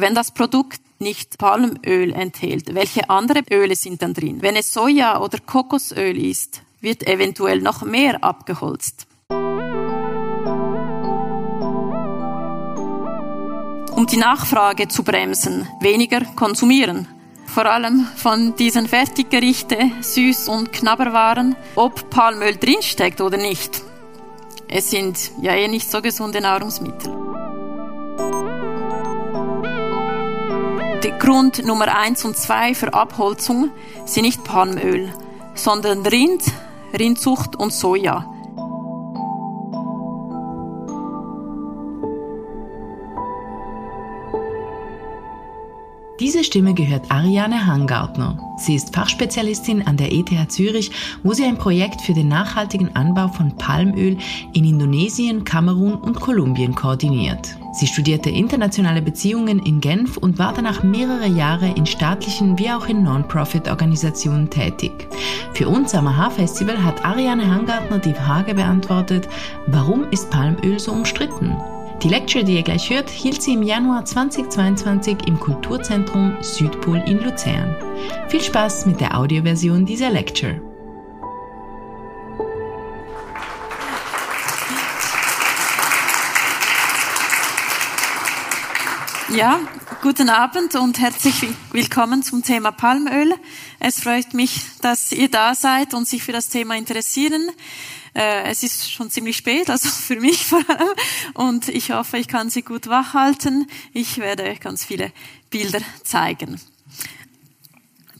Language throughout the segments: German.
Wenn das Produkt nicht Palmöl enthält, welche andere Öle sind dann drin? Wenn es Soja oder Kokosöl ist, wird eventuell noch mehr abgeholzt. Um die Nachfrage zu bremsen, weniger konsumieren. Vor allem von diesen Fertiggerichte, Süß- und Knabberwaren, ob Palmöl drinsteckt oder nicht. Es sind ja eh nicht so gesunde Nahrungsmittel. Der Grund Nummer eins und zwei für Abholzung sind nicht Palmöl, sondern Rind, Rindzucht und Soja. Diese Stimme gehört Ariane Hangartner. Sie ist Fachspezialistin an der ETH Zürich, wo sie ein Projekt für den nachhaltigen Anbau von Palmöl in Indonesien, Kamerun und Kolumbien koordiniert. Sie studierte internationale Beziehungen in Genf und war danach mehrere Jahre in staatlichen wie auch in Non-Profit-Organisationen tätig. Für uns am AHA-Festival hat Ariane Hangartner die Frage beantwortet, warum ist Palmöl so umstritten? Die Lecture, die ihr gleich hört, hielt sie im Januar 2022 im Kulturzentrum Südpol in Luzern. Viel Spaß mit der Audioversion dieser Lecture. Ja, guten Abend und herzlich willkommen zum Thema Palmöl. Es freut mich, dass ihr da seid und sich für das Thema interessieren. Äh, es ist schon ziemlich spät, also für mich vor allem. Und ich hoffe, ich kann Sie gut wachhalten. Ich werde ganz viele Bilder zeigen.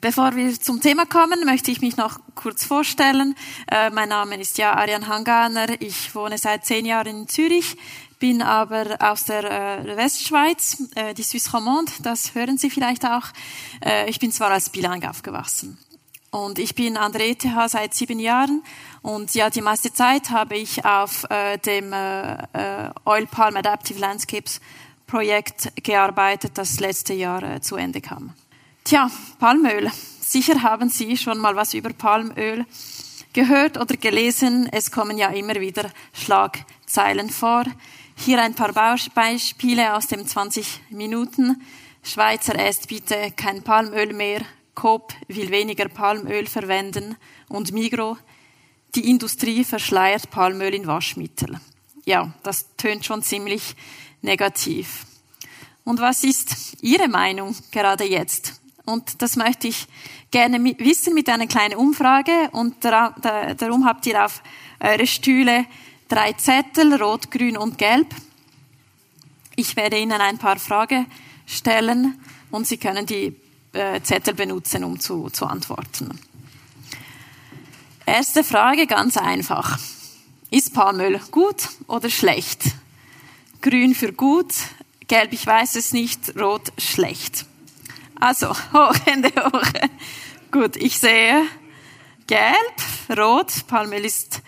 Bevor wir zum Thema kommen, möchte ich mich noch kurz vorstellen. Äh, mein Name ist ja Ariane Hanganer. Ich wohne seit zehn Jahren in Zürich bin aber aus der äh, Westschweiz, äh, die Suisse Romande, das hören Sie vielleicht auch. Äh, ich bin zwar als bilingue aufgewachsen. Und ich bin an der ETH seit sieben Jahren und ja, die meiste Zeit habe ich auf äh, dem äh, äh, Oil Palm Adaptive Landscapes Projekt gearbeitet, das letzte Jahr äh, zu Ende kam. Tja, Palmöl. Sicher haben Sie schon mal was über Palmöl gehört oder gelesen. Es kommen ja immer wieder Schlagzeilen vor. Hier ein paar Beispiele aus dem 20 Minuten. Schweizer esst bitte kein Palmöl mehr. Coop will weniger Palmöl verwenden. Und Migro, die Industrie verschleiert Palmöl in Waschmittel. Ja, das tönt schon ziemlich negativ. Und was ist Ihre Meinung gerade jetzt? Und das möchte ich gerne wissen mit einer kleinen Umfrage. Und darum habt ihr auf eure Stühle drei Zettel, rot, grün und gelb. Ich werde Ihnen ein paar Fragen stellen und Sie können die äh, Zettel benutzen, um zu, zu antworten. Erste Frage, ganz einfach. Ist Palmöl gut oder schlecht? Grün für gut, gelb, ich weiß es nicht, rot, schlecht. Also, hoch, Hände hoch. Gut, ich sehe gelb, rot, Palmöl ist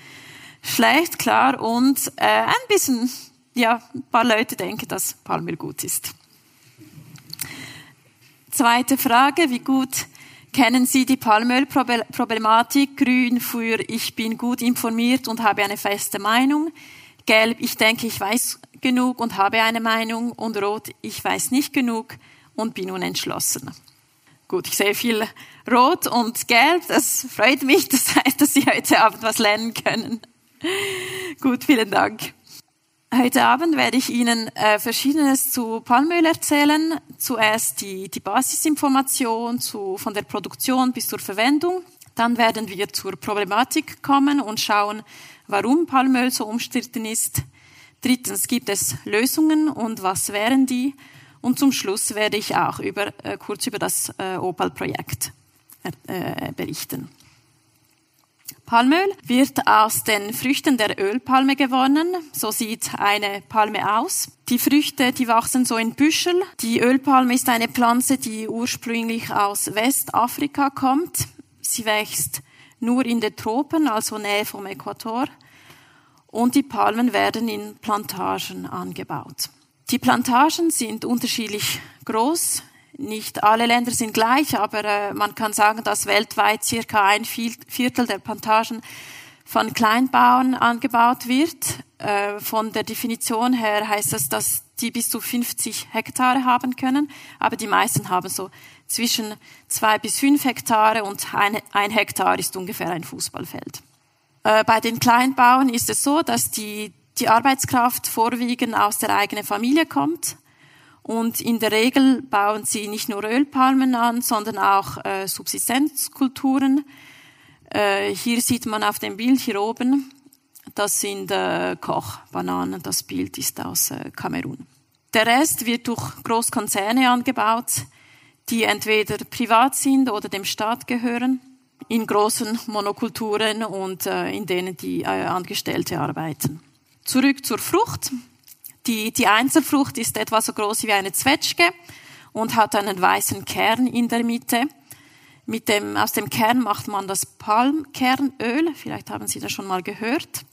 schlecht, klar, und äh, ein bisschen, ja, ein paar Leute denken, dass Palmöl gut ist. Zweite Frage, wie gut kennen Sie die Palmölproblematik? Grün für ich bin gut informiert und habe eine feste Meinung. Gelb, ich denke, ich weiß genug und habe eine Meinung. Und rot, ich weiß nicht genug und bin unentschlossen. Gut, ich sehe viel Rot und Gelb. Das freut mich. Das heißt, dass Sie heute Abend was lernen können. Gut, vielen Dank. Heute Abend werde ich Ihnen äh, Verschiedenes zu Palmöl erzählen. Zuerst die, die Basisinformation zu, von der Produktion bis zur Verwendung. Dann werden wir zur Problematik kommen und schauen, warum Palmöl so umstritten ist. Drittens gibt es Lösungen und was wären die? Und zum Schluss werde ich auch über, äh, kurz über das äh, Opal-Projekt äh, berichten. Palmöl wird aus den Früchten der Ölpalme gewonnen. So sieht eine Palme aus. Die Früchte, die wachsen so in Büschel. Die Ölpalme ist eine Pflanze, die ursprünglich aus Westafrika kommt. Sie wächst nur in den Tropen, also Nähe vom Äquator. Und die Palmen werden in Plantagen angebaut. Die Plantagen sind unterschiedlich groß. Nicht alle Länder sind gleich, aber äh, man kann sagen, dass weltweit circa ein Viertel der Plantagen von Kleinbauern angebaut wird. Äh, von der Definition her heißt das, dass die bis zu 50 Hektare haben können, aber die meisten haben so zwischen zwei bis fünf Hektare und ein, ein Hektar ist ungefähr ein Fußballfeld. Äh, bei den Kleinbauern ist es so, dass die, die Arbeitskraft vorwiegend aus der eigenen Familie kommt und in der Regel bauen sie nicht nur Ölpalmen an, sondern auch äh, Subsistenzkulturen. Äh, hier sieht man auf dem Bild hier oben, das sind äh, Kochbananen. Das Bild ist aus äh, Kamerun. Der Rest wird durch Großkonzerne angebaut, die entweder privat sind oder dem Staat gehören, in großen Monokulturen und äh, in denen die äh, Angestellte arbeiten. Zurück zur Frucht. Die, die Einzelfrucht ist etwa so groß wie eine Zwetschge und hat einen weißen Kern in der Mitte. Mit dem, aus dem Kern macht man das Palmkernöl, vielleicht haben Sie das schon mal gehört,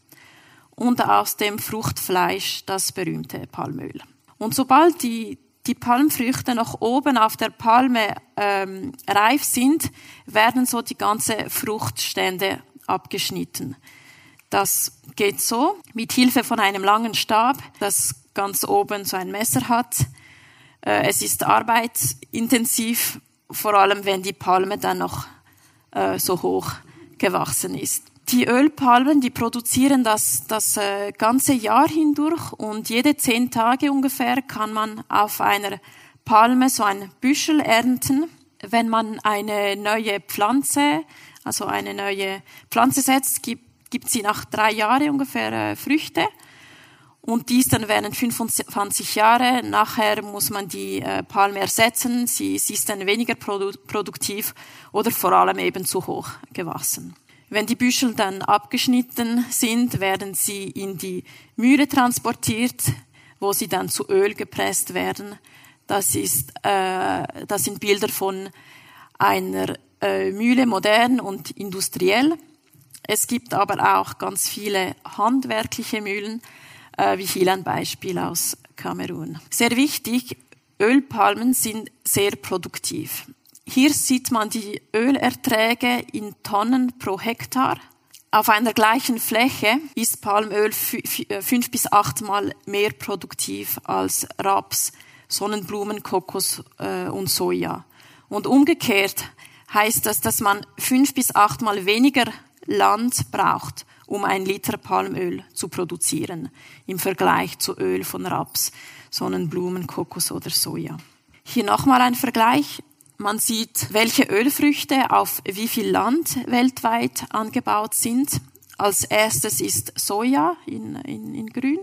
und aus dem Fruchtfleisch das berühmte Palmöl. Und sobald die, die Palmfrüchte noch oben auf der Palme ähm, reif sind, werden so die ganze Fruchtstände abgeschnitten. Das geht so, mit Hilfe von einem langen Stab, das ganz oben so ein Messer hat. Äh, es ist arbeitsintensiv, vor allem wenn die Palme dann noch äh, so hoch gewachsen ist. Die Ölpalmen, die produzieren das, das äh, ganze Jahr hindurch und jede zehn Tage ungefähr kann man auf einer Palme so ein Büschel ernten. Wenn man eine neue Pflanze, also eine neue Pflanze setzt, gibt gibt sie nach drei Jahren ungefähr äh, Früchte. Und dies dann während 25 Jahre. Nachher muss man die äh, Palme ersetzen. Sie, sie ist dann weniger produ produktiv oder vor allem eben zu hoch gewachsen. Wenn die Büschel dann abgeschnitten sind, werden sie in die Mühle transportiert, wo sie dann zu Öl gepresst werden. Das ist, äh, das sind Bilder von einer äh, Mühle, modern und industriell. Es gibt aber auch ganz viele handwerkliche Mühlen, äh, wie hier ein Beispiel aus Kamerun. Sehr wichtig, Ölpalmen sind sehr produktiv. Hier sieht man die Ölerträge in Tonnen pro Hektar. Auf einer gleichen Fläche ist Palmöl äh, fünf bis achtmal mehr produktiv als Raps, Sonnenblumen, Kokos äh, und Soja. Und umgekehrt heißt das, dass man fünf bis achtmal weniger Land braucht, um ein Liter Palmöl zu produzieren, im Vergleich zu Öl von Raps, Sonnenblumen, Kokos oder Soja. Hier nochmal ein Vergleich. Man sieht, welche Ölfrüchte auf wie viel Land weltweit angebaut sind. Als erstes ist Soja in, in, in grün.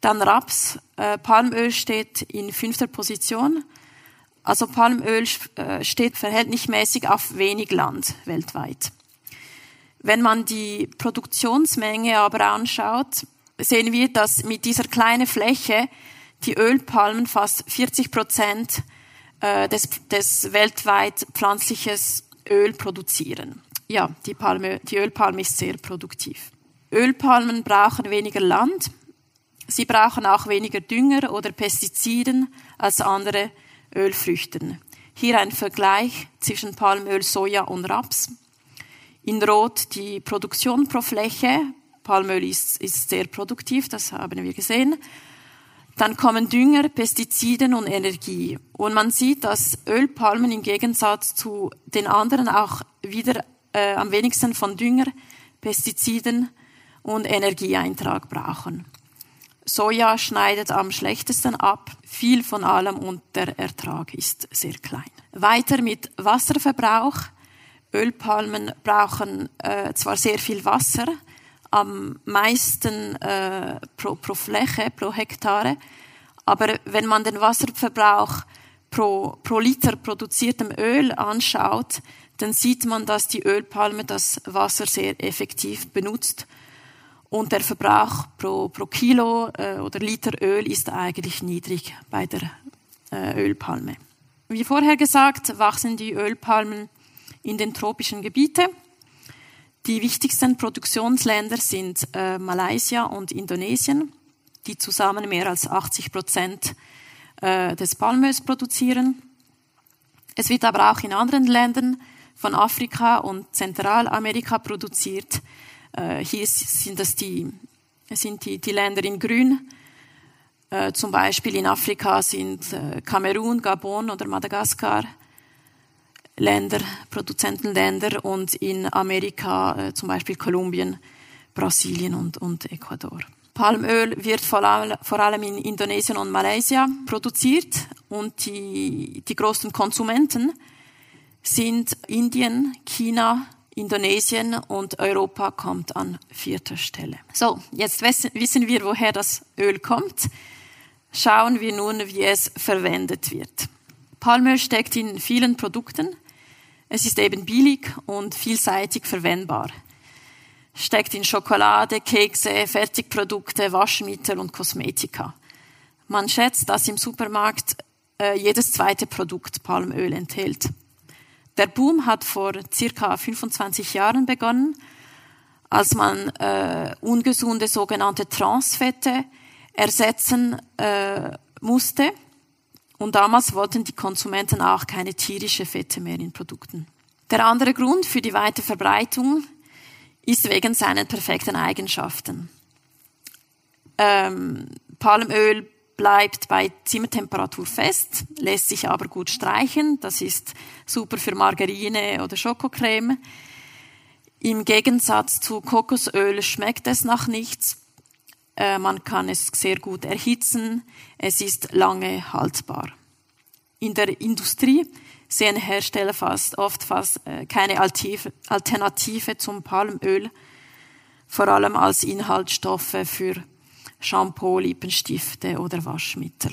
Dann Raps. Äh, Palmöl steht in fünfter Position. Also Palmöl äh, steht verhältnismäßig auf wenig Land weltweit. Wenn man die Produktionsmenge aber anschaut, sehen wir, dass mit dieser kleinen Fläche die Ölpalmen fast 40 Prozent äh, des, des weltweit pflanzliches Öl produzieren. Ja, die, Palme, die Ölpalme ist sehr produktiv. Ölpalmen brauchen weniger Land. Sie brauchen auch weniger Dünger oder Pestiziden als andere Ölfrüchten. Hier ein Vergleich zwischen Palmöl, Soja und Raps. In Rot die Produktion pro Fläche. Palmöl ist, ist sehr produktiv, das haben wir gesehen. Dann kommen Dünger, Pestiziden und Energie. Und man sieht, dass Ölpalmen im Gegensatz zu den anderen auch wieder äh, am wenigsten von Dünger, Pestiziden und Energieeintrag brauchen. Soja schneidet am schlechtesten ab, viel von allem und der Ertrag ist sehr klein. Weiter mit Wasserverbrauch. Ölpalmen brauchen äh, zwar sehr viel Wasser, am meisten äh, pro, pro Fläche, pro Hektare, aber wenn man den Wasserverbrauch pro, pro Liter produziertem Öl anschaut, dann sieht man, dass die Ölpalme das Wasser sehr effektiv benutzt und der Verbrauch pro, pro Kilo äh, oder Liter Öl ist eigentlich niedrig bei der äh, Ölpalme. Wie vorher gesagt, wachsen die Ölpalmen in den tropischen Gebieten. Die wichtigsten Produktionsländer sind äh, Malaysia und Indonesien, die zusammen mehr als 80 Prozent äh, des Palmöls produzieren. Es wird aber auch in anderen Ländern von Afrika und Zentralamerika produziert. Äh, hier sind das die, sind die, die Länder in Grün. Äh, zum Beispiel in Afrika sind äh, Kamerun, Gabon oder Madagaskar Länder, Produzentenländer und in Amerika äh, zum Beispiel Kolumbien, Brasilien und, und Ecuador. Palmöl wird vor allem, in Indonesien und Malaysia produziert und die, die großen Konsumenten sind Indien, China, Indonesien und Europa kommt an vierter Stelle. So, jetzt wissen wir, woher das Öl kommt. Schauen wir nun, wie es verwendet wird. Palmöl steckt in vielen Produkten. Es ist eben billig und vielseitig verwendbar. Steckt in Schokolade, Kekse, Fertigprodukte, Waschmittel und Kosmetika. Man schätzt, dass im Supermarkt äh, jedes zweite Produkt Palmöl enthält. Der Boom hat vor circa 25 Jahren begonnen, als man äh, ungesunde sogenannte Transfette ersetzen äh, musste. Und damals wollten die Konsumenten auch keine tierische Fette mehr in Produkten. Der andere Grund für die weite Verbreitung ist wegen seinen perfekten Eigenschaften. Ähm, Palmöl bleibt bei Zimmertemperatur fest, lässt sich aber gut streichen. Das ist super für Margarine oder Schokocreme. Im Gegensatz zu Kokosöl schmeckt es nach nichts. Äh, man kann es sehr gut erhitzen. Es ist lange haltbar. In der Industrie sehen Hersteller fast oft fast äh, keine Alternative zum Palmöl, vor allem als Inhaltsstoffe für Shampoo, Lippenstifte oder Waschmittel.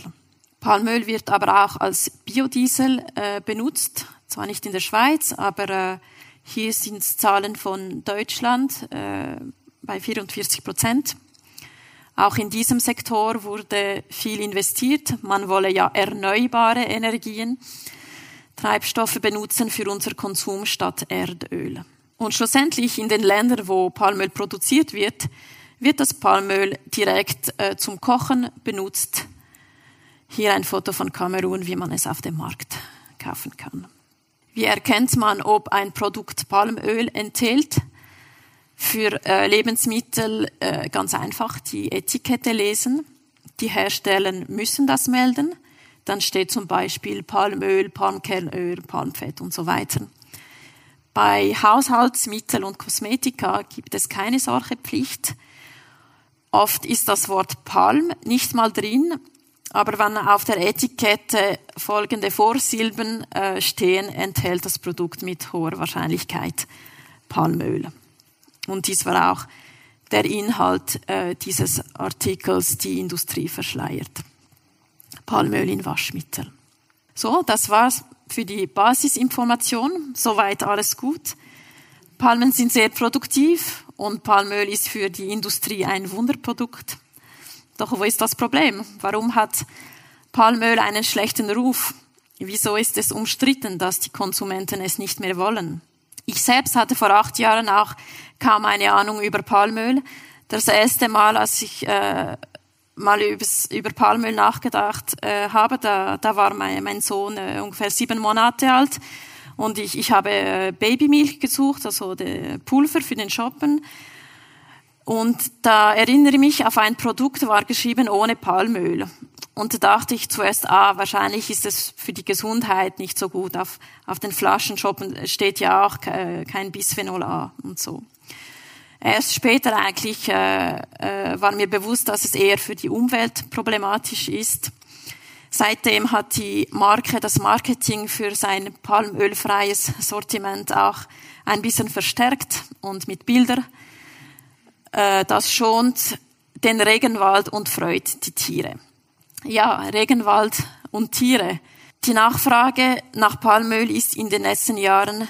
Palmöl wird aber auch als Biodiesel äh, benutzt, zwar nicht in der Schweiz, aber hier sind Zahlen von Deutschland bei 44 Prozent. Auch in diesem Sektor wurde viel investiert. Man wolle ja erneuerbare Energien, Treibstoffe benutzen für unser Konsum statt Erdöl. Und schlussendlich in den Ländern, wo Palmöl produziert wird, wird das Palmöl direkt äh, zum Kochen benutzt. Hier ein Foto von Kamerun, wie man es auf dem Markt kaufen kann. Wie erkennt man, ob ein Produkt Palmöl enthält? Für äh, Lebensmittel äh, ganz einfach die Etikette lesen. Die Hersteller müssen das melden. Dann steht zum Beispiel Palmöl, Palmkernöl, Palmfett und so weiter. Bei Haushaltsmittel und Kosmetika gibt es keine solche Pflicht. Oft ist das Wort Palm nicht mal drin, aber wenn auf der Etikette folgende Vorsilben äh, stehen, enthält das Produkt mit hoher Wahrscheinlichkeit Palmöl. Und dies war auch der Inhalt äh, dieses Artikels, die Industrie verschleiert. Palmöl in Waschmittel. So, das war's für die Basisinformation. Soweit alles gut. Palmen sind sehr produktiv und Palmöl ist für die Industrie ein Wunderprodukt. Doch wo ist das Problem? Warum hat Palmöl einen schlechten Ruf? Wieso ist es umstritten, dass die Konsumenten es nicht mehr wollen? Ich selbst hatte vor acht Jahren auch kaum eine Ahnung über Palmöl. Das erste Mal, als ich äh, mal übers, über Palmöl nachgedacht äh, habe, da, da war mein, mein Sohn äh, ungefähr sieben Monate alt und ich, ich habe äh, Babymilch gesucht, also der Pulver für den Shoppen. Und da erinnere ich mich, auf ein Produkt war geschrieben ohne Palmöl. Und da dachte ich zuerst, ah, wahrscheinlich ist es für die Gesundheit nicht so gut. Auf, auf den Flaschenshoppen steht ja auch kein Bisphenol A und so. Erst später eigentlich äh, äh, war mir bewusst, dass es eher für die Umwelt problematisch ist. Seitdem hat die Marke das Marketing für sein palmölfreies Sortiment auch ein bisschen verstärkt und mit Bilder. Äh, das schont den Regenwald und freut die Tiere. Ja, Regenwald und Tiere. Die Nachfrage nach Palmöl ist in den letzten Jahren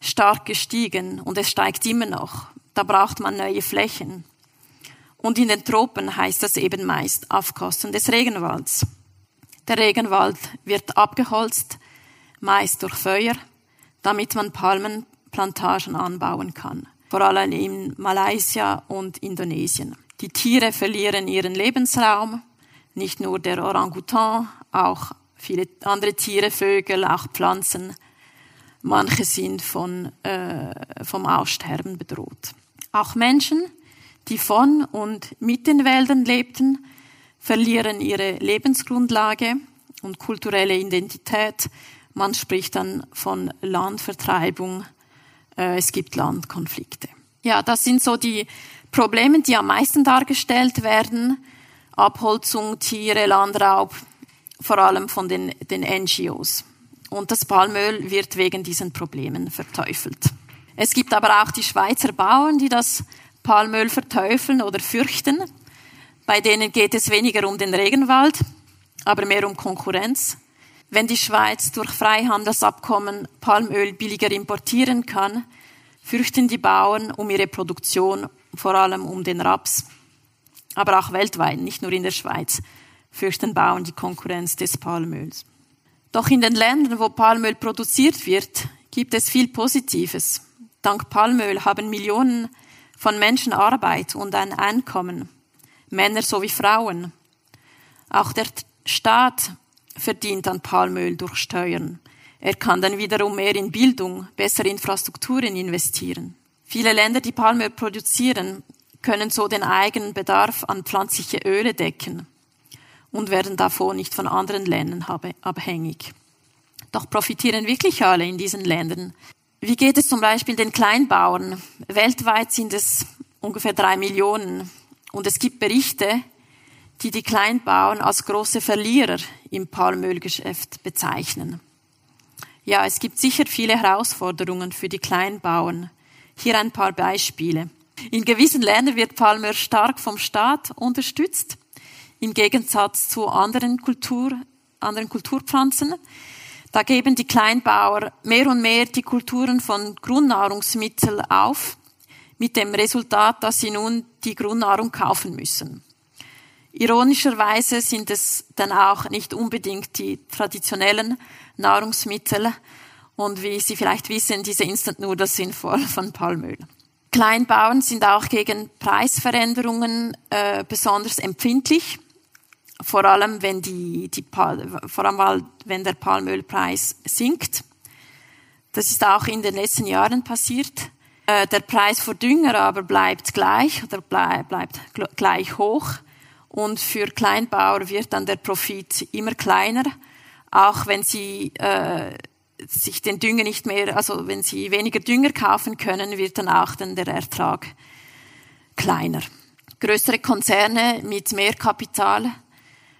stark gestiegen und es steigt immer noch. Da braucht man neue Flächen. Und in den Tropen heißt das eben meist auf Kosten des Regenwalds. Der Regenwald wird abgeholzt, meist durch Feuer, damit man Palmenplantagen anbauen kann. Vor allem in Malaysia und Indonesien. Die Tiere verlieren ihren Lebensraum, nicht nur der Orangutan, auch viele andere Tiere, Vögel, auch Pflanzen. Manche sind von, äh, vom Aussterben bedroht. Auch Menschen, die von und mit den Wäldern lebten, verlieren ihre Lebensgrundlage und kulturelle Identität. Man spricht dann von Landvertreibung. Äh, es gibt Landkonflikte. Ja, das sind so die Probleme, die am meisten dargestellt werden. Abholzung, Tiere, Landraub, vor allem von den, den NGOs. Und das Palmöl wird wegen diesen Problemen verteufelt. Es gibt aber auch die Schweizer Bauern, die das Palmöl verteufeln oder fürchten. Bei denen geht es weniger um den Regenwald, aber mehr um Konkurrenz. Wenn die Schweiz durch Freihandelsabkommen Palmöl billiger importieren kann, fürchten die Bauern um ihre Produktion, vor allem um den Raps. Aber auch weltweit, nicht nur in der Schweiz, fürchten Bauern die Konkurrenz des Palmöls. Doch in den Ländern, wo Palmöl produziert wird, gibt es viel Positives. Dank Palmöl haben Millionen von Menschen Arbeit und ein Einkommen, Männer sowie Frauen. Auch der Staat verdient an Palmöl durch Steuern. Er kann dann wiederum mehr in Bildung, bessere Infrastrukturen investieren. Viele Länder, die Palmöl produzieren, können so den eigenen Bedarf an pflanzliche Öle decken und werden davon nicht von anderen Ländern abhängig. Doch profitieren wirklich alle in diesen Ländern. Wie geht es zum Beispiel den Kleinbauern? Weltweit sind es ungefähr drei Millionen. Und es gibt Berichte, die die Kleinbauern als große Verlierer im Palmölgeschäft bezeichnen. Ja, es gibt sicher viele Herausforderungen für die Kleinbauern. Hier ein paar Beispiele. In gewissen Ländern wird Palmöl stark vom Staat unterstützt im Gegensatz zu anderen, Kultur, anderen Kulturpflanzen. Da geben die Kleinbauer mehr und mehr die Kulturen von Grundnahrungsmitteln auf, mit dem Resultat, dass sie nun die Grundnahrung kaufen müssen. Ironischerweise sind es dann auch nicht unbedingt die traditionellen Nahrungsmittel und wie Sie vielleicht wissen, diese Instant Noodles sind voll von Palmöl. Kleinbauern sind auch gegen Preisveränderungen äh, besonders empfindlich vor allem wenn die, die vor allem wenn der Palmölpreis sinkt. Das ist auch in den letzten Jahren passiert. Äh, der Preis für Dünger aber bleibt gleich oder bleibt gleich hoch. Und für Kleinbauer wird dann der Profit immer kleiner, auch wenn sie äh, sich den Dünger nicht mehr, also wenn sie weniger Dünger kaufen können, wird dann auch dann der Ertrag kleiner. Größere Konzerne mit mehr Kapital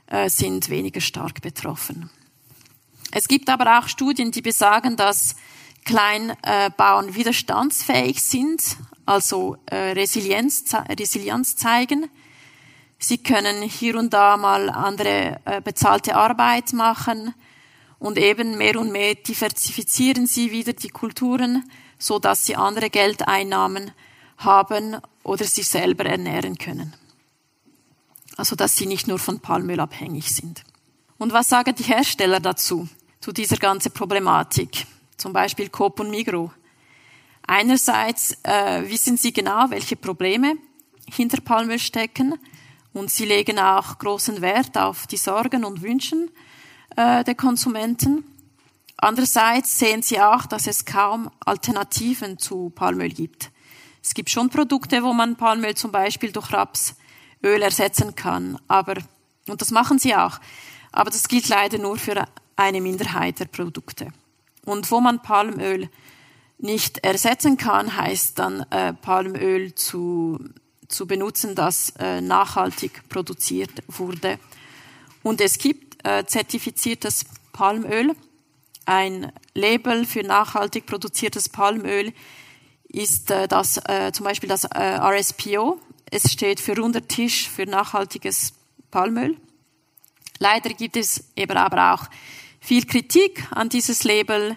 äh, sind weniger stark betroffen. Es gibt aber auch Studien, die besagen, dass Kleinbauern widerstandsfähig sind, also äh, Resilienz, Resilienz zeigen. Sie können hier und da mal andere äh, bezahlte Arbeit machen und eben mehr und mehr diversifizieren sie wieder die Kulturen, so dass sie andere Geldeinnahmen haben oder sich selber ernähren können also dass sie nicht nur von Palmöl abhängig sind. Und was sagen die Hersteller dazu, zu dieser ganzen Problematik? Zum Beispiel Coop und Migro. Einerseits äh, wissen sie genau, welche Probleme hinter Palmöl stecken und sie legen auch großen Wert auf die Sorgen und Wünschen äh, der Konsumenten. Andererseits sehen sie auch, dass es kaum Alternativen zu Palmöl gibt. Es gibt schon Produkte, wo man Palmöl zum Beispiel durch Raps Öl ersetzen kann. Aber, und das machen sie auch. Aber das gilt leider nur für eine Minderheit der Produkte. Und wo man Palmöl nicht ersetzen kann, heißt dann äh, Palmöl zu, zu benutzen, das äh, nachhaltig produziert wurde. Und es gibt äh, zertifiziertes Palmöl. Ein Label für nachhaltig produziertes Palmöl ist äh, das, äh, zum Beispiel das äh, RSPO, es steht für runder Tisch für nachhaltiges Palmöl. Leider gibt es eben aber auch viel Kritik an dieses Label.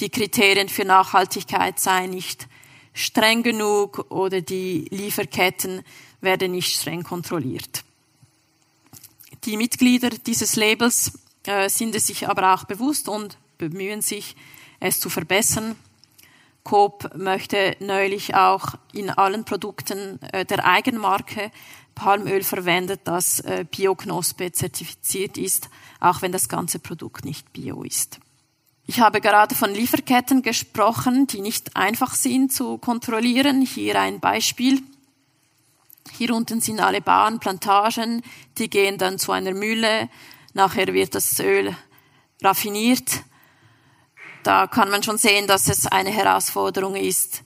Die Kriterien für Nachhaltigkeit seien nicht streng genug oder die Lieferketten werden nicht streng kontrolliert. Die Mitglieder dieses Labels äh, sind es sich aber auch bewusst und bemühen sich, es zu verbessern. Coop möchte neulich auch in allen Produkten äh, der Eigenmarke Palmöl verwendet, das äh, Bioknospe zertifiziert ist, auch wenn das ganze Produkt nicht bio ist. Ich habe gerade von Lieferketten gesprochen, die nicht einfach sind zu kontrollieren. Hier ein Beispiel. Hier unten sind alle Bauernplantagen, die gehen dann zu einer Mühle, nachher wird das Öl raffiniert. Da kann man schon sehen, dass es eine Herausforderung ist,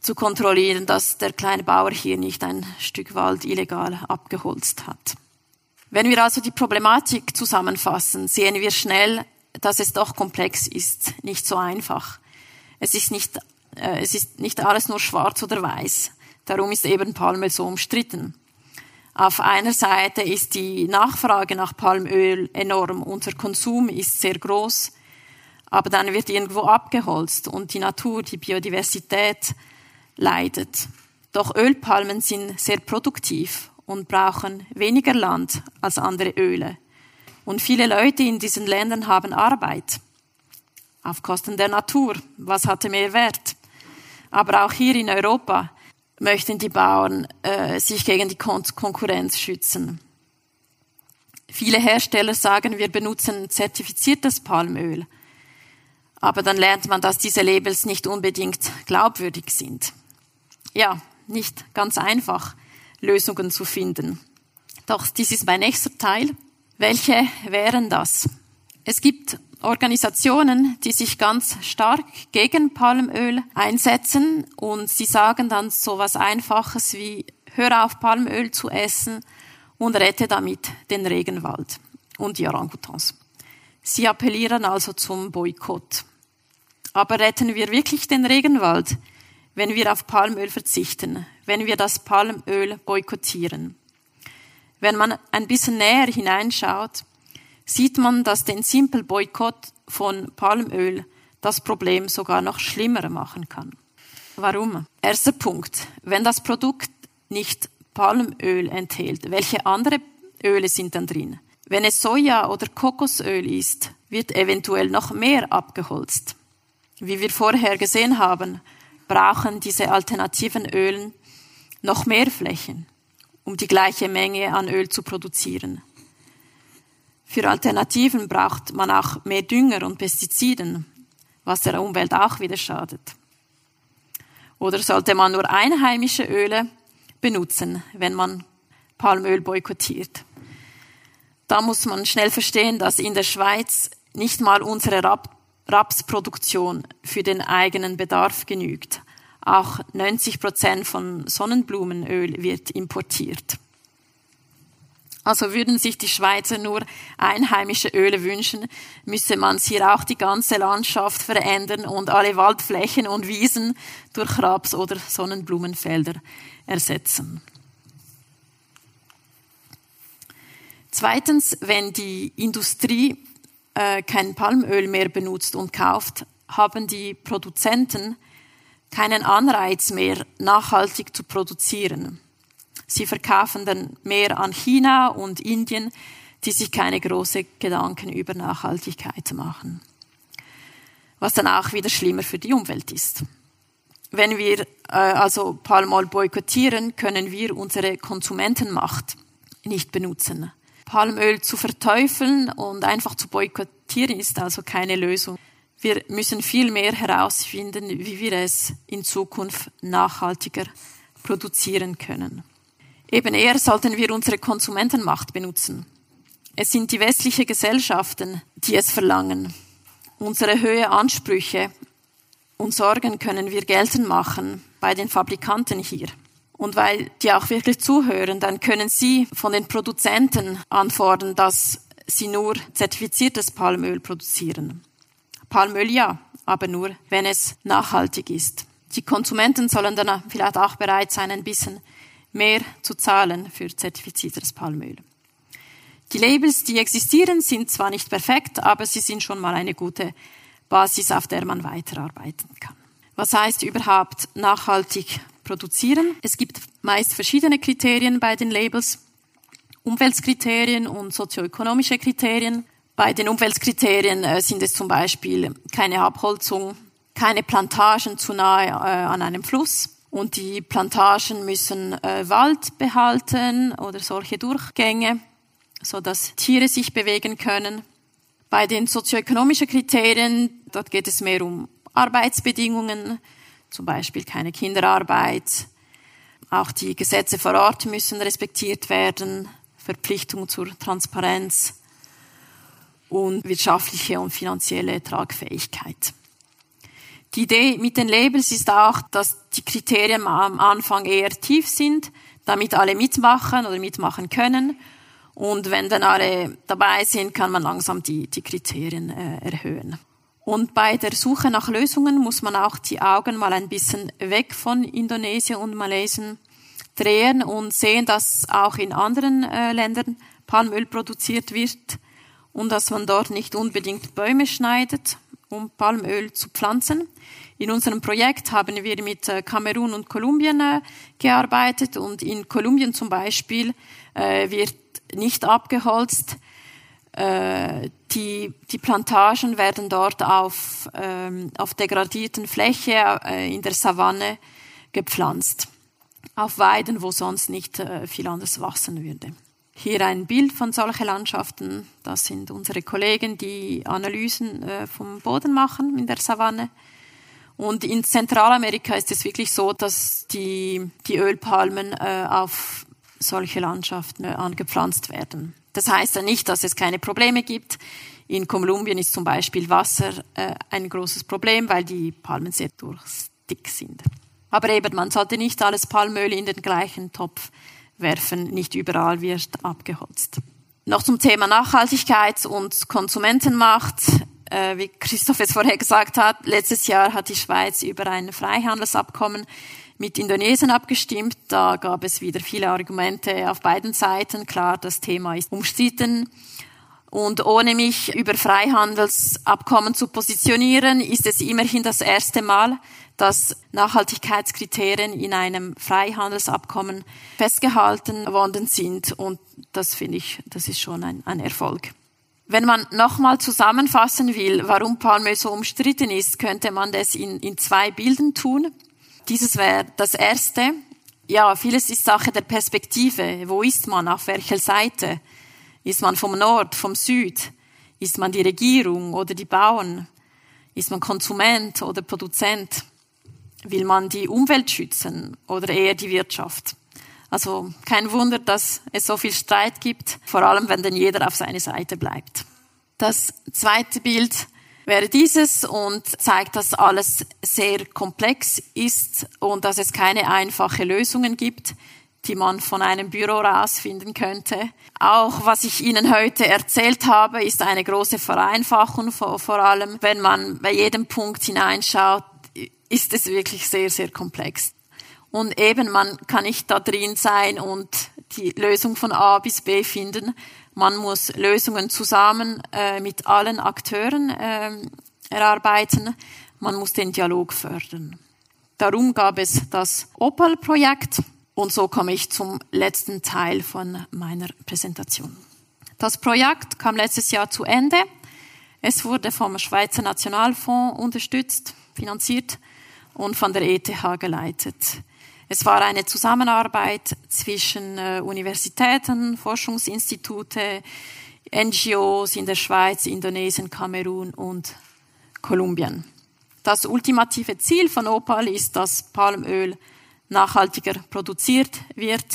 zu kontrollieren, dass der kleine Bauer hier nicht ein Stück Wald illegal abgeholzt hat. Wenn wir also die Problematik zusammenfassen, sehen wir schnell, dass es doch komplex ist, nicht so einfach. Es ist nicht, äh, es ist nicht alles nur schwarz oder weiß. Darum ist eben Palmöl so umstritten. Auf einer Seite ist die Nachfrage nach Palmöl enorm, unser Konsum ist sehr groß, aber dann wird irgendwo abgeholzt und die Natur, die Biodiversität leidet. Doch Ölpalmen sind sehr produktiv und brauchen weniger Land als andere Öle. Und viele Leute in diesen Ländern haben Arbeit. Auf Kosten der Natur. Was hatte mehr Wert? Aber auch hier in Europa möchten die Bauern äh, sich gegen die Kon Konkurrenz schützen. Viele Hersteller sagen, wir benutzen zertifiziertes Palmöl. Aber dann lernt man, dass diese Labels nicht unbedingt glaubwürdig sind ja, nicht ganz einfach, Lösungen zu finden. Doch dies ist mein nächster Teil. Welche wären das? Es gibt Organisationen, die sich ganz stark gegen Palmöl einsetzen und sie sagen dann so was Einfaches wie hör auf Palmöl zu essen und rette damit den Regenwald und die Orangutans. Sie appellieren also zum Boykott. Aber retten wir wirklich den Regenwald? wenn wir auf Palmöl verzichten, wenn wir das Palmöl boykottieren. Wenn man ein bisschen näher hineinschaut, sieht man, dass den Simple Boykott von Palmöl das Problem sogar noch schlimmer machen kann. Warum? Erster Punkt. Wenn das Produkt nicht Palmöl enthält, welche andere Öle sind dann drin? Wenn es Soja oder Kokosöl ist, wird eventuell noch mehr abgeholzt. Wie wir vorher gesehen haben, brauchen diese alternativen Ölen noch mehr Flächen, um die gleiche Menge an Öl zu produzieren. Für Alternativen braucht man auch mehr Dünger und Pestiziden, was der Umwelt auch wieder schadet. Oder sollte man nur einheimische Öle benutzen, wenn man Palmöl boykottiert? Da muss man schnell verstehen, dass in der Schweiz nicht mal unsere Rapsproduktion für den eigenen Bedarf genügt. Auch 90 Prozent von Sonnenblumenöl wird importiert. Also würden sich die Schweizer nur einheimische Öle wünschen, müsse man hier auch die ganze Landschaft verändern und alle Waldflächen und Wiesen durch Raps- oder Sonnenblumenfelder ersetzen. Zweitens, wenn die Industrie äh, kein Palmöl mehr benutzt und kauft, haben die Produzenten keinen Anreiz mehr, nachhaltig zu produzieren. Sie verkaufen dann mehr an China und Indien, die sich keine großen Gedanken über Nachhaltigkeit machen. Was dann auch wieder schlimmer für die Umwelt ist. Wenn wir äh, also Palmöl boykottieren, können wir unsere Konsumentenmacht nicht benutzen. Palmöl zu verteufeln und einfach zu boykottieren ist also keine Lösung. Wir müssen viel mehr herausfinden, wie wir es in Zukunft nachhaltiger produzieren können. Eben eher sollten wir unsere Konsumentenmacht benutzen. Es sind die westlichen Gesellschaften, die es verlangen. Unsere höhe Ansprüche und Sorgen können wir geltend machen bei den Fabrikanten hier. Und weil die auch wirklich zuhören, dann können sie von den Produzenten anfordern, dass sie nur zertifiziertes Palmöl produzieren. Palmöl ja, aber nur, wenn es nachhaltig ist. Die Konsumenten sollen dann vielleicht auch bereit sein, ein bisschen mehr zu zahlen für zertifiziertes Palmöl. Die Labels, die existieren, sind zwar nicht perfekt, aber sie sind schon mal eine gute Basis, auf der man weiterarbeiten kann. Was heißt überhaupt nachhaltig produzieren. Es gibt meist verschiedene Kriterien bei den Labels. Umweltkriterien und sozioökonomische Kriterien. Bei den Umweltkriterien äh, sind es zum Beispiel keine Abholzung, keine Plantagen zu nahe äh, an einem Fluss. Und die Plantagen müssen äh, Wald behalten oder solche Durchgänge, so dass Tiere sich bewegen können. Bei den sozioökonomischen Kriterien, dort geht es mehr um Arbeitsbedingungen, zum Beispiel keine Kinderarbeit, Auch die Gesetze vor Ort müssen respektiert werden, Verpflichtung zur Transparenz und wirtschaftliche und finanzielle Tragfähigkeit. Die Idee mit den Labels ist auch, dass die Kriterien am Anfang eher tief sind, damit alle mitmachen oder mitmachen können. Und wenn dann alle dabei sind, kann man langsam die, die Kriterien äh, erhöhen. Und bei der Suche nach Lösungen muss man auch die Augen mal ein bisschen weg von Indonesien und Malaysia drehen und sehen, dass auch in anderen äh, Ländern Palmöl produziert wird und dass man dort nicht unbedingt Bäume schneidet, um Palmöl zu pflanzen. In unserem Projekt haben wir mit äh, Kamerun und Kolumbien äh, gearbeitet und in Kolumbien zum Beispiel äh, wird nicht abgeholzt, die, die Plantagen werden dort auf, ähm, auf degradierten Fläche in der Savanne gepflanzt, auf Weiden, wo sonst nicht viel anders wachsen würde. Hier ein Bild von solchen Landschaften. Das sind unsere Kollegen, die Analysen äh, vom Boden machen in der Savanne. Und in Zentralamerika ist es wirklich so, dass die, die Ölpalmen äh, auf solche Landschaften äh, angepflanzt werden. Das heißt ja nicht, dass es keine Probleme gibt. In Kolumbien ist zum Beispiel Wasser ein großes Problem, weil die Palmen sehr durchstick sind. Aber eben, man sollte nicht alles Palmöl in den gleichen Topf werfen. Nicht überall wird abgeholzt. Noch zum Thema Nachhaltigkeit und Konsumentenmacht. Äh, wie Christoph es vorher gesagt hat, letztes Jahr hat die Schweiz über ein Freihandelsabkommen mit Indonesien abgestimmt. Da gab es wieder viele Argumente auf beiden Seiten. Klar, das Thema ist umstritten. Und ohne mich über Freihandelsabkommen zu positionieren, ist es immerhin das erste Mal, dass Nachhaltigkeitskriterien in einem Freihandelsabkommen festgehalten worden sind. Und das finde ich, das ist schon ein, ein Erfolg. Wenn man nochmal zusammenfassen will, warum Palmöl so umstritten ist, könnte man das in, in zwei Bilden tun. Dieses wäre das Erste. Ja, vieles ist Sache der Perspektive. Wo ist man? Auf welcher Seite? Ist man vom Nord, vom Süd? Ist man die Regierung oder die Bauern? Ist man Konsument oder Produzent? Will man die Umwelt schützen oder eher die Wirtschaft? Also kein Wunder, dass es so viel Streit gibt, vor allem wenn denn jeder auf seine Seite bleibt. Das zweite Bild wäre dieses und zeigt, dass alles sehr komplex ist und dass es keine einfache Lösungen gibt, die man von einem Büro rausfinden könnte. Auch was ich Ihnen heute erzählt habe, ist eine große Vereinfachung, vor allem wenn man bei jedem Punkt hineinschaut, ist es wirklich sehr, sehr komplex. Und eben, man kann nicht da drin sein und die Lösung von A bis B finden, man muss Lösungen zusammen äh, mit allen Akteuren äh, erarbeiten. Man muss den Dialog fördern. Darum gab es das Opal-Projekt und so komme ich zum letzten Teil von meiner Präsentation. Das Projekt kam letztes Jahr zu Ende. Es wurde vom Schweizer Nationalfonds unterstützt, finanziert und von der ETH geleitet. Es war eine Zusammenarbeit zwischen äh, Universitäten, Forschungsinstitute, NGOs in der Schweiz, Indonesien, Kamerun und Kolumbien. Das ultimative Ziel von Opal ist, dass Palmöl nachhaltiger produziert wird,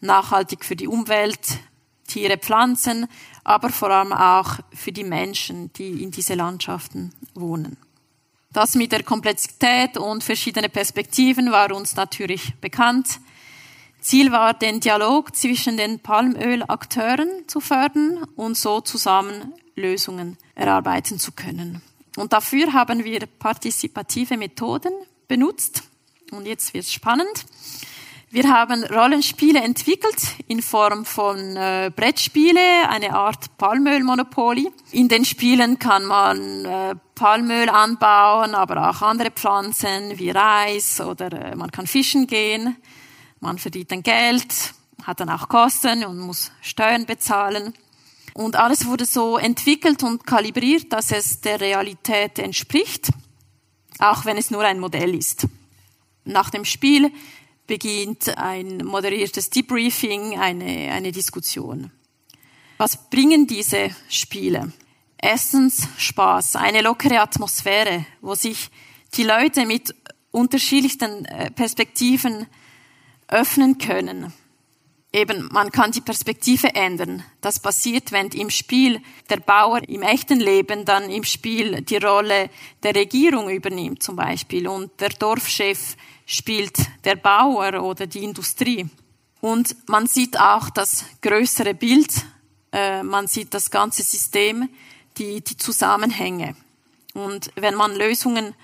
nachhaltig für die Umwelt, Tiere, Pflanzen, aber vor allem auch für die Menschen, die in diese Landschaften wohnen. Das mit der Komplexität und verschiedene Perspektiven war uns natürlich bekannt. Ziel war, den Dialog zwischen den Palmölakteuren zu fördern und so zusammen Lösungen erarbeiten zu können. Und dafür haben wir partizipative Methoden benutzt. Und jetzt wird's spannend. Wir haben Rollenspiele entwickelt in Form von äh, Brettspiele, eine Art Palmölmonopoly. In den Spielen kann man äh, Palmöl anbauen, aber auch andere Pflanzen wie Reis oder äh, man kann fischen gehen. Man verdient dann Geld, hat dann auch Kosten und muss Steuern bezahlen. Und alles wurde so entwickelt und kalibriert, dass es der Realität entspricht, auch wenn es nur ein Modell ist. Nach dem Spiel beginnt ein moderiertes Debriefing, eine, eine Diskussion. Was bringen diese Spiele? Erstens Spaß, eine lockere Atmosphäre, wo sich die Leute mit unterschiedlichsten äh, Perspektiven öffnen können. Eben, man kann die Perspektive ändern. Das passiert, wenn im Spiel der Bauer im echten Leben dann im Spiel die Rolle der Regierung übernimmt zum Beispiel und der Dorfchef spielt der Bauer oder die Industrie. Und man sieht auch das größere Bild, äh, man sieht das ganze System, die, die Zusammenhänge. Und wenn man Lösungen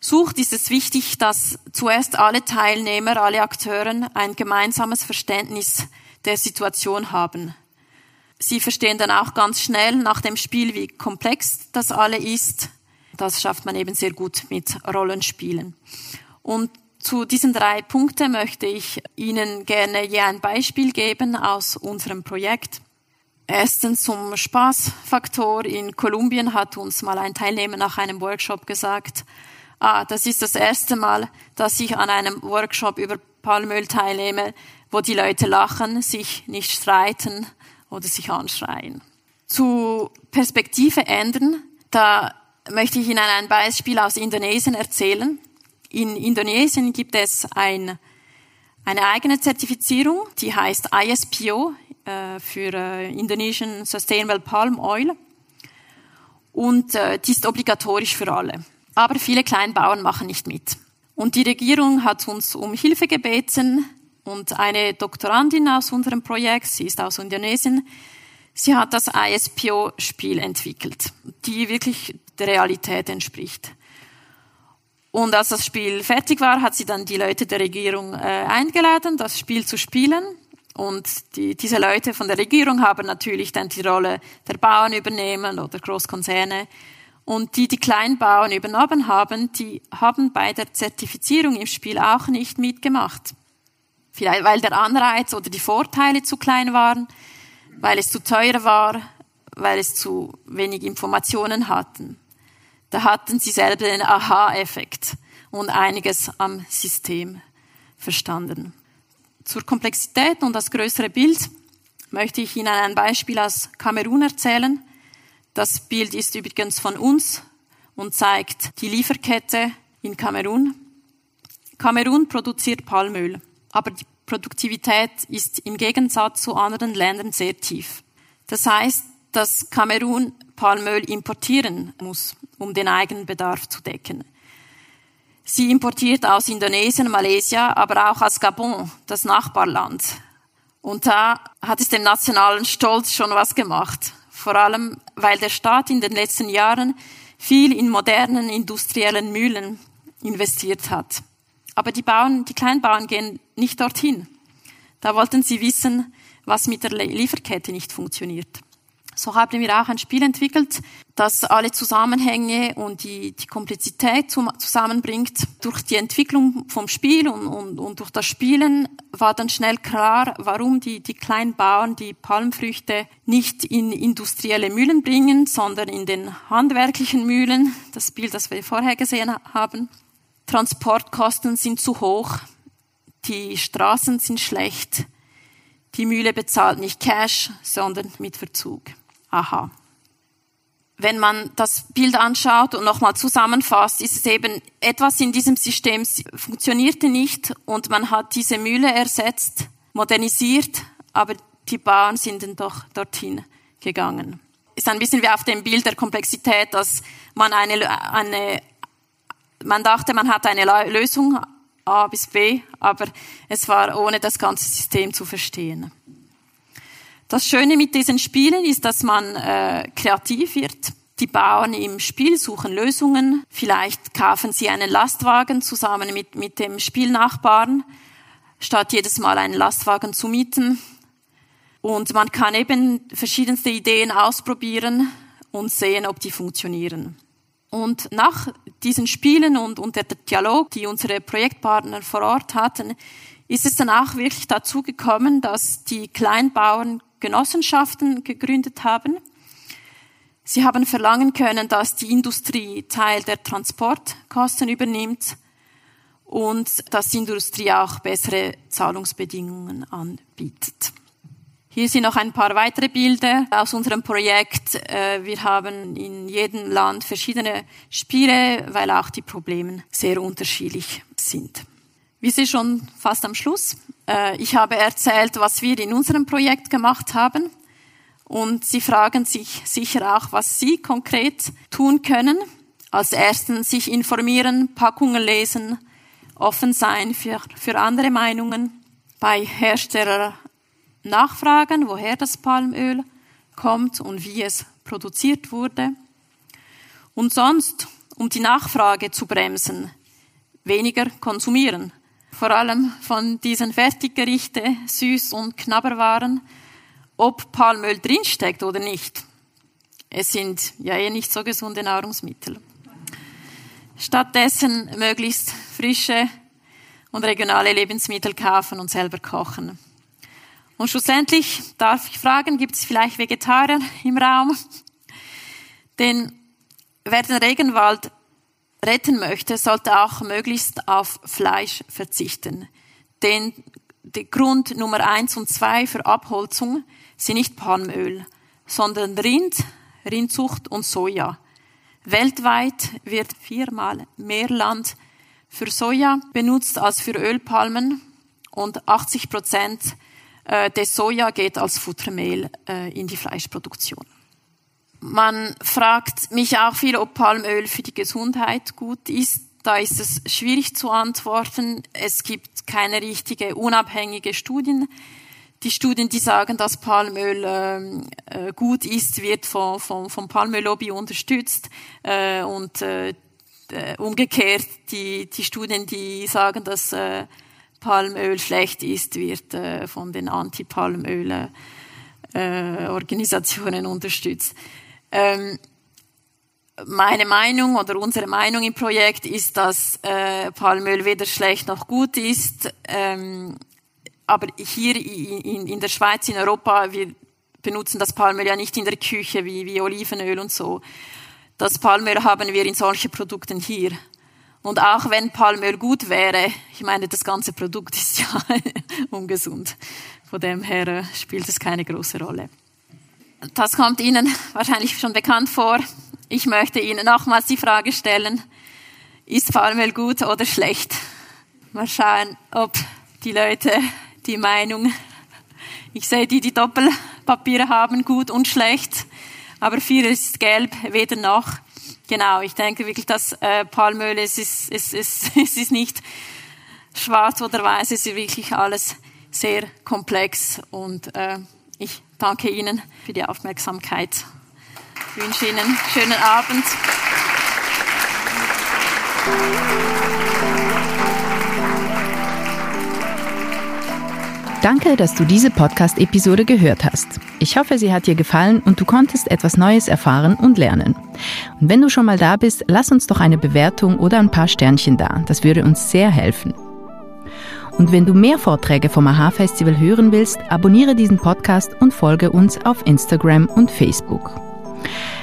sucht, ist es wichtig, dass zuerst alle Teilnehmer, alle Akteure ein gemeinsames Verständnis der Situation haben. Sie verstehen dann auch ganz schnell nach dem Spiel, wie komplex das alle ist. Das schafft man eben sehr gut mit Rollenspielen. Und zu diesen drei Punkten möchte ich Ihnen gerne je ein Beispiel geben aus unserem Projekt. Erstens zum Spaßfaktor. In Kolumbien hat uns mal ein Teilnehmer nach einem Workshop gesagt, ah, das ist das erste Mal, dass ich an einem Workshop über Palmöl teilnehme, wo die Leute lachen, sich nicht streiten oder sich anschreien. Zu Perspektive ändern, da möchte ich Ihnen ein Beispiel aus Indonesien erzählen. In Indonesien gibt es ein, eine eigene Zertifizierung, die heißt ISPO äh, für äh, Indonesian Sustainable Palm Oil. Und äh, die ist obligatorisch für alle. Aber viele Kleinbauern machen nicht mit. Und die Regierung hat uns um Hilfe gebeten und eine Doktorandin aus unserem Projekt, sie ist aus Indonesien, sie hat das ISPO-Spiel entwickelt, die wirklich der Realität entspricht. Und als das Spiel fertig war, hat sie dann die Leute der Regierung äh, eingeladen, das Spiel zu spielen. Und die, diese Leute von der Regierung haben natürlich dann die Rolle der Bauern übernehmen oder Großkonzerne. Und die, die Kleinbauern übernommen haben, die haben bei der Zertifizierung im Spiel auch nicht mitgemacht. Vielleicht weil der Anreiz oder die Vorteile zu klein waren, weil es zu teuer war, weil es zu wenig Informationen hatten. Da hatten sie selber den Aha-Effekt und einiges am System verstanden. Zur Komplexität und das größere Bild möchte ich Ihnen ein Beispiel aus Kamerun erzählen. Das Bild ist übrigens von uns und zeigt die Lieferkette in Kamerun. Kamerun produziert Palmöl, aber die Produktivität ist im Gegensatz zu anderen Ländern sehr tief. Das heißt, dass Kamerun Palmöl importieren muss, um den eigenen Bedarf zu decken. Sie importiert aus Indonesien, Malaysia, aber auch aus Gabon, das Nachbarland. Und da hat es dem nationalen Stolz schon was gemacht vor allem weil der Staat in den letzten Jahren viel in modernen industriellen Mühlen investiert hat. Aber die Bauern, die Kleinbauern gehen nicht dorthin. Da wollten sie wissen, was mit der Lieferkette nicht funktioniert. So haben wir auch ein Spiel entwickelt, das alle Zusammenhänge und die, die Komplexität zusammenbringt. Durch die Entwicklung vom Spiel und, und, und durch das Spielen war dann schnell klar, warum die, die kleinen Bauern die Palmfrüchte nicht in industrielle Mühlen bringen, sondern in den handwerklichen Mühlen. Das Bild, das wir vorher gesehen haben. Transportkosten sind zu hoch. Die Straßen sind schlecht. Die Mühle bezahlt nicht Cash, sondern mit Verzug. Aha. Wenn man das Bild anschaut und nochmal zusammenfasst, ist es eben etwas in diesem System funktionierte nicht und man hat diese Mühle ersetzt, modernisiert, aber die Bauern sind dann doch dorthin gegangen. Ist ein bisschen wie auf dem Bild der Komplexität, dass man eine, eine man dachte, man hat eine Lösung A bis B, aber es war ohne das ganze System zu verstehen. Das Schöne mit diesen Spielen ist, dass man äh, kreativ wird. Die Bauern im Spiel suchen Lösungen. Vielleicht kaufen sie einen Lastwagen zusammen mit, mit dem Spielnachbarn, statt jedes Mal einen Lastwagen zu mieten. Und man kann eben verschiedenste Ideen ausprobieren und sehen, ob die funktionieren. Und nach diesen Spielen und, und der Dialog, die unsere Projektpartner vor Ort hatten, ist es dann auch wirklich dazu gekommen, dass die Kleinbauern Genossenschaften gegründet haben. Sie haben verlangen können, dass die Industrie Teil der Transportkosten übernimmt und dass die Industrie auch bessere Zahlungsbedingungen anbietet. Hier sind noch ein paar weitere Bilder aus unserem Projekt. Äh, wir haben in jedem Land verschiedene Spiele, weil auch die Probleme sehr unterschiedlich sind. Wir sind schon fast am Schluss. Äh, ich habe erzählt, was wir in unserem Projekt gemacht haben. Und Sie fragen sich sicher auch, was Sie konkret tun können. Als ersten sich informieren, Packungen lesen, offen sein für, für andere Meinungen, bei Hersteller nachfragen, woher das Palmöl kommt und wie es produziert wurde. Und sonst, um die Nachfrage zu bremsen, weniger konsumieren vor allem von diesen Fertiggerichte, Süß- und Knabberwaren, ob Palmöl drinsteckt oder nicht. Es sind ja eh nicht so gesunde Nahrungsmittel. Stattdessen möglichst frische und regionale Lebensmittel kaufen und selber kochen. Und schlussendlich darf ich fragen, gibt es vielleicht Vegetarier im Raum? Denn wer den Regenwald retten möchte, sollte auch möglichst auf Fleisch verzichten. Denn der Grund Nummer eins und zwei für Abholzung sind nicht Palmöl, sondern Rind, Rindzucht und Soja. Weltweit wird viermal mehr Land für Soja benutzt als für Ölpalmen und 80 Prozent äh, des Soja geht als Futtermehl äh, in die Fleischproduktion. Man fragt mich auch viel, ob Palmöl für die Gesundheit gut ist. Da ist es schwierig zu antworten. Es gibt keine richtige unabhängige Studien. Die Studien, die sagen, dass Palmöl ähm, äh, gut ist, wird vom, vom, vom Palmöllobby unterstützt. Äh, und äh, umgekehrt, die, die Studien, die sagen, dass äh, Palmöl schlecht ist, wird äh, von den Anti-Palmöl-Organisationen äh, unterstützt. Ähm, meine Meinung oder unsere Meinung im Projekt ist, dass äh, Palmöl weder schlecht noch gut ist. Ähm, aber hier in, in, der Schweiz, in Europa, wir benutzen das Palmöl ja nicht in der Küche wie, wie Olivenöl und so. Das Palmöl haben wir in solchen Produkten hier. Und auch wenn Palmöl gut wäre, ich meine, das ganze Produkt ist ja ungesund. Von dem her äh, spielt es keine große Rolle. Das kommt Ihnen wahrscheinlich schon bekannt vor. Ich möchte Ihnen nochmals die Frage stellen, ist Palmöl gut oder schlecht? Mal schauen, ob die Leute die Meinung, ich sehe die, die Doppelpapiere haben, gut und schlecht, aber vier ist gelb, weder noch. Genau, ich denke wirklich, dass äh, Palmöl, es ist, es, ist, es ist nicht schwarz oder weiß, es ist wirklich alles sehr komplex und äh, ich danke Ihnen für die Aufmerksamkeit. Ich wünsche Ihnen einen schönen Abend. Danke, dass du diese Podcast-Episode gehört hast. Ich hoffe, sie hat dir gefallen und du konntest etwas Neues erfahren und lernen. Und wenn du schon mal da bist, lass uns doch eine Bewertung oder ein paar Sternchen da. Das würde uns sehr helfen. Und wenn du mehr Vorträge vom AHA-Festival hören willst, abonniere diesen Podcast und folge uns auf Instagram und Facebook.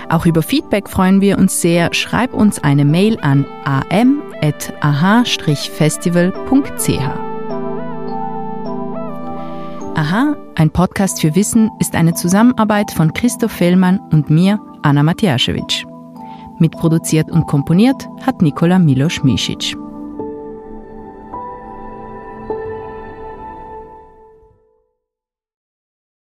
Auch über Feedback freuen wir uns sehr. Schreib uns eine Mail an am.aha-festival.ch. Aha, ein Podcast für Wissen ist eine Zusammenarbeit von Christoph Fellmann und mir, Anna Matjaschewitsch. Mitproduziert und komponiert hat Nikola Milos Misic.